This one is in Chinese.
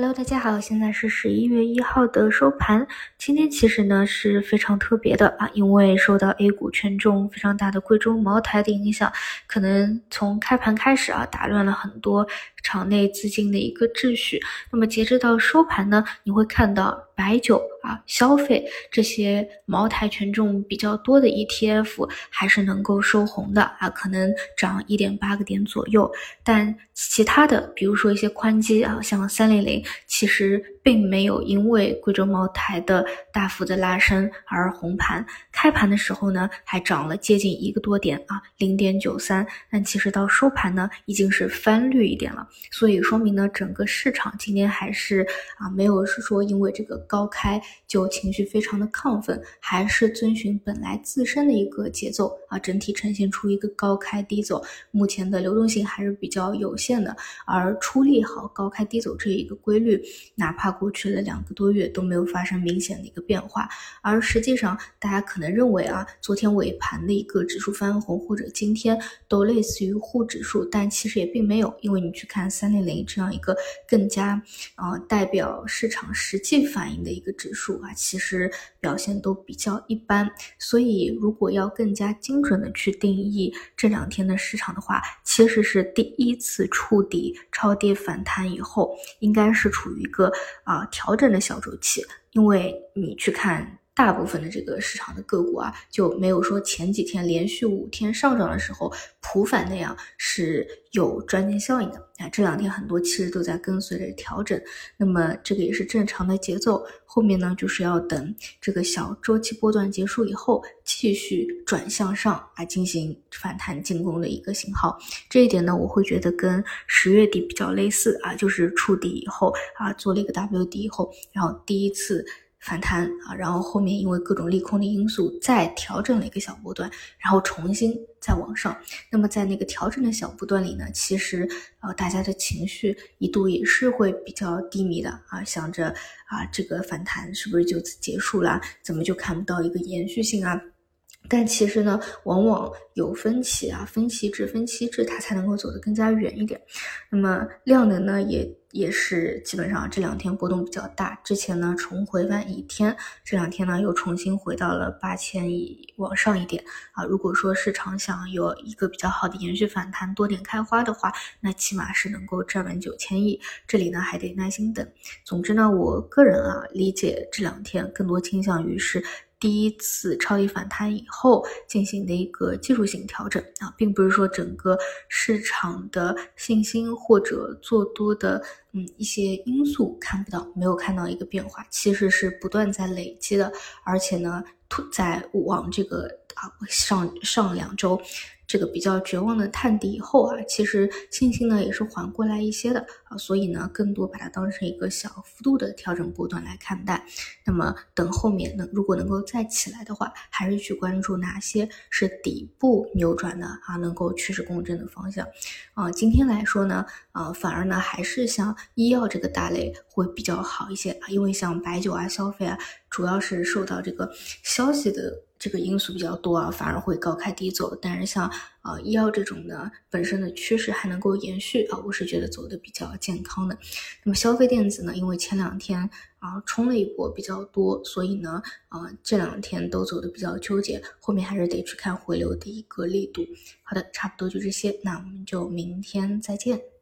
Hello，大家好，现在是十一月一号的收盘。今天其实呢是非常特别的啊，因为受到 A 股权重非常大的贵州茅台的影响，可能从开盘开始啊，打乱了很多场内资金的一个秩序。那么截止到收盘呢，你会看到白酒啊、消费这些茅台权重比较多的 ETF 还是能够收红的啊，可能涨一点八个点左右。但其他的，比如说一些宽基啊，像三零零。其实并没有因为贵州茅台的大幅的拉升而红盘，开盘的时候呢还涨了接近一个多点啊，零点九三，但其实到收盘呢已经是翻绿一点了，所以说明呢整个市场今天还是啊没有是说因为这个高开就情绪非常的亢奋，还是遵循本来自身的一个节奏啊，整体呈现出一个高开低走，目前的流动性还是比较有限的，而出利好高开低走这一个规。律，哪怕过去了两个多月都没有发生明显的一个变化，而实际上大家可能认为啊，昨天尾盘的一个指数翻红，或者今天都类似于沪指数，但其实也并没有，因为你去看三零零这样一个更加啊代表市场实际反应的一个指数啊，其实表现都比较一般。所以如果要更加精准的去定义这两天的市场的话，其实是第一次触底超跌反弹以后，应该是。处于一个啊调整的小周期，因为你去看大部分的这个市场的个股啊，就没有说前几天连续五天上涨的时候普反那样是有赚钱效应的啊。这两天很多其实都在跟随着调整，那么这个也是正常的节奏。后面呢就是要等这个小周期波段结束以后，继续转向上啊进行反弹进攻的一个信号。这一点呢，我会觉得跟十月底比较类似啊，就是触底以后啊做了一个 W 底以后，然后第一次。反弹啊，然后后面因为各种利空的因素再调整了一个小波段，然后重新再往上。那么在那个调整的小波段里呢，其实呃大家的情绪一度也是会比较低迷的啊，想着啊这个反弹是不是就此结束了？怎么就看不到一个延续性啊？但其实呢，往往有分歧啊，分歧制，分歧制，它才能够走得更加远一点。那么量能呢，也也是基本上这两天波动比较大。之前呢重回万一天，这两天呢又重新回到了八千亿往上一点啊。如果说市场想有一个比较好的延续反弹，多点开花的话，那起码是能够站稳九千亿。这里呢还得耐心等。总之呢，我个人啊理解这两天更多倾向于是。第一次超级反弹以后进行的一个技术性调整啊，并不是说整个市场的信心或者做多的嗯一些因素看不到，没有看到一个变化，其实是不断在累积的，而且呢，在往这个啊上上两周。这个比较绝望的探底以后啊，其实信心呢也是缓过来一些的啊，所以呢，更多把它当成一个小幅度的调整波段来看待。那么等后面能如果能够再起来的话，还是去关注哪些是底部扭转的啊，能够趋势共振的方向啊。今天来说呢，啊，反而呢还是像医药这个大类会比较好一些啊，因为像白酒啊、消费啊，主要是受到这个消息的。这个因素比较多啊，反而会高开低走。但是像啊医药这种呢，本身的趋势还能够延续啊，我是觉得走的比较健康的。那么消费电子呢，因为前两天啊冲了一波比较多，所以呢啊这两天都走的比较纠结，后面还是得去看回流的一个力度。好的，差不多就这些，那我们就明天再见。